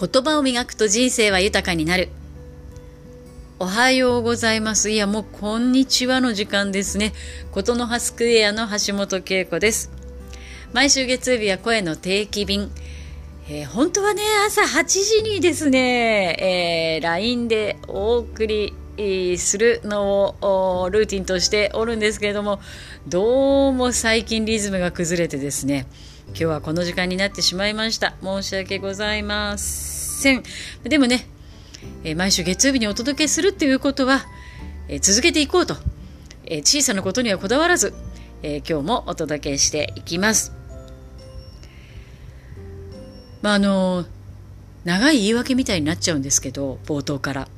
言葉を磨くと人生は豊かになる。おはようございます。いや、もうこんにちはの時間ですね。ことの葉スクエアの橋本恵子です。毎週月曜日は声の定期便。えー、本当はね、朝8時にですね、えー、LINE でお送りするのをルーティンとしておるんですけれども、どうも最近リズムが崩れてですね、今日はこの時間になってしまいました。申し訳ございません。でもね、え毎週月曜日にお届けするっていうことは、え続けていこうと、え小さなことにはこだわらず、え今日もお届けしていきます。まああの長い言い訳みたいになっちゃうんですけど冒頭から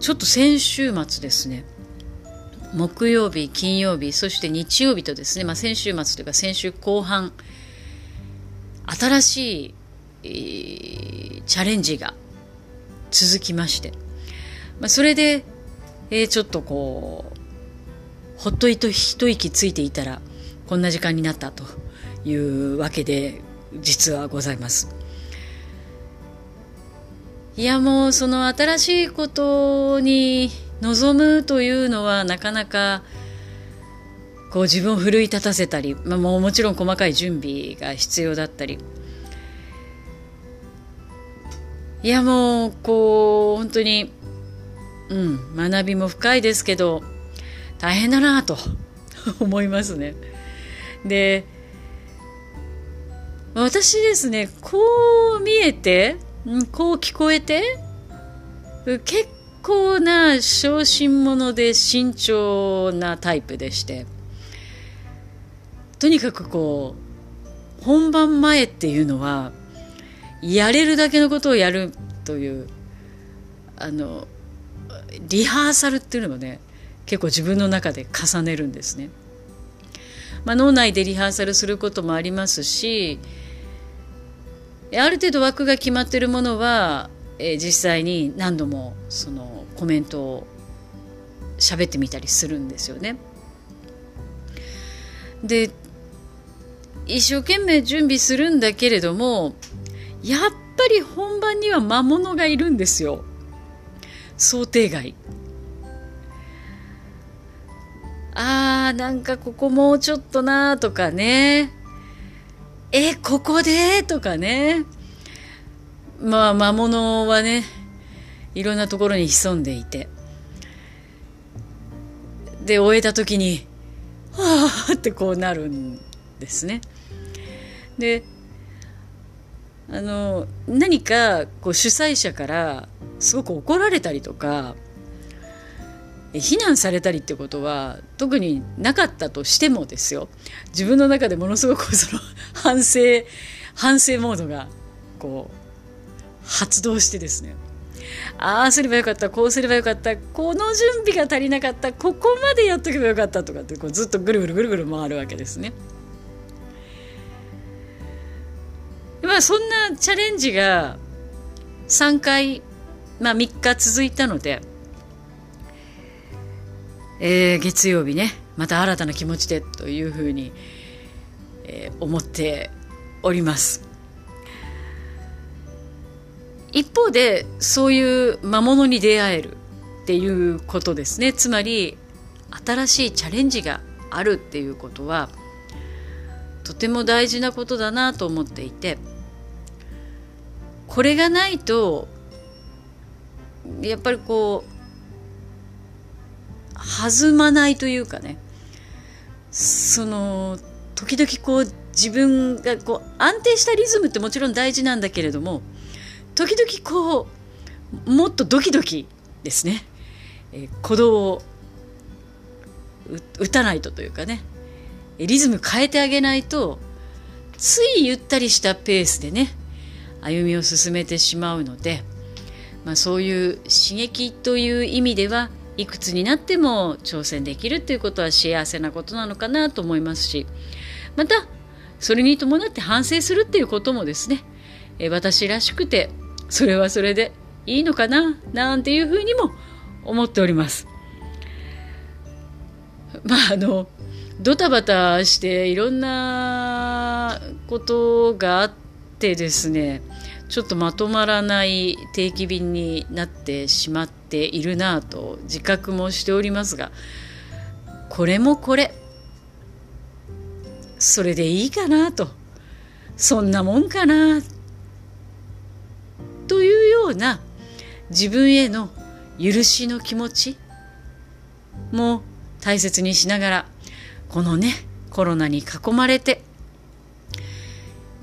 ちょっと先週末ですね木曜日金曜日そして日曜日とですね、まあ、先週末というか先週後半新しい、えー、チャレンジが続きまして、まあ、それで、えー、ちょっとこうほっと一息ついていたらこんな時間になったというわけで実はございます。いやもうその新しいことに望むというのはなかなかこう自分を奮い立たせたり、まあ、もうもちろん細かい準備が必要だったりいやもうこう本当にうん学びも深いですけど大変だなと 思いますね。で私ですねこう見えてこう聞こえて結構な小心者で慎重なタイプでしてとにかくこう本番前っていうのはやれるだけのことをやるというあのリハーサルっていうのもね結構自分の中で重ねるんですね。まあ、脳内でリハーサルすることもありますしある程度枠が決まっているものは、えー、実際に何度もそのコメントを喋ってみたりするんですよね。で一生懸命準備するんだけれどもやっぱり本番には魔物がいるんですよ。想定外。あーなんかここもうちょっとなーとかね。えここでとかね。まあ魔物はねいろんなところに潜んでいて。で終えた時に「はあ」ってこうなるんですね。であの何かこう主催者からすごく怒られたりとか非難されたりってことは特になかったとしてもですよ。自分の中でものすごくその反省反省モードがこう発動してですね。ああすればよかったこうすればよかったこの準備が足りなかったここまでやっとけばよかったとかってこうずっとぐるぐるぐるぐる回るわけですね。まあそんなチャレンジが3回、まあ、3日続いたのでえー、月曜日ねまた新たな気持ちでというふうに、えー、思っております一方でそういう魔物に出会えるっていうことですね。つまり新しいチャレンジがあるっていうことはとても大事なことだなと思っていてこれがないとやっぱりこう弾まないというかねその時々こう自分がこう安定したリズムってもちろん大事なんだけれども時々こうもっとドキドキですね、えー、鼓動を打たないとというかね。リズム変えてあげないとついゆったりしたペースでね歩みを進めてしまうので、まあ、そういう刺激という意味ではいくつになっても挑戦できるっていうことは幸せなことなのかなと思いますしまたそれに伴って反省するっていうこともですね私らしくてそれはそれでいいのかな？なんていうふうにも思っております。まああのドタバタしていろんなことがあってですねちょっとまとまらない定期便になってしまっているなぁと自覚もしておりますがこれもこれそれでいいかなとそんなもんかなとような自分への許しの気持ちも大切にしながらこのねコロナに囲まれて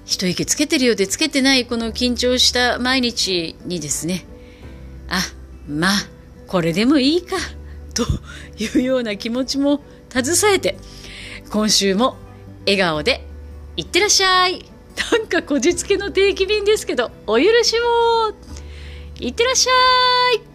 一息つけてるようでつけてないこの緊張した毎日にですねあまあこれでもいいかというような気持ちも携えて今週も笑顔でいってらっしゃい。なんかこじつけの定期便ですけどお許しをいってらっしゃい。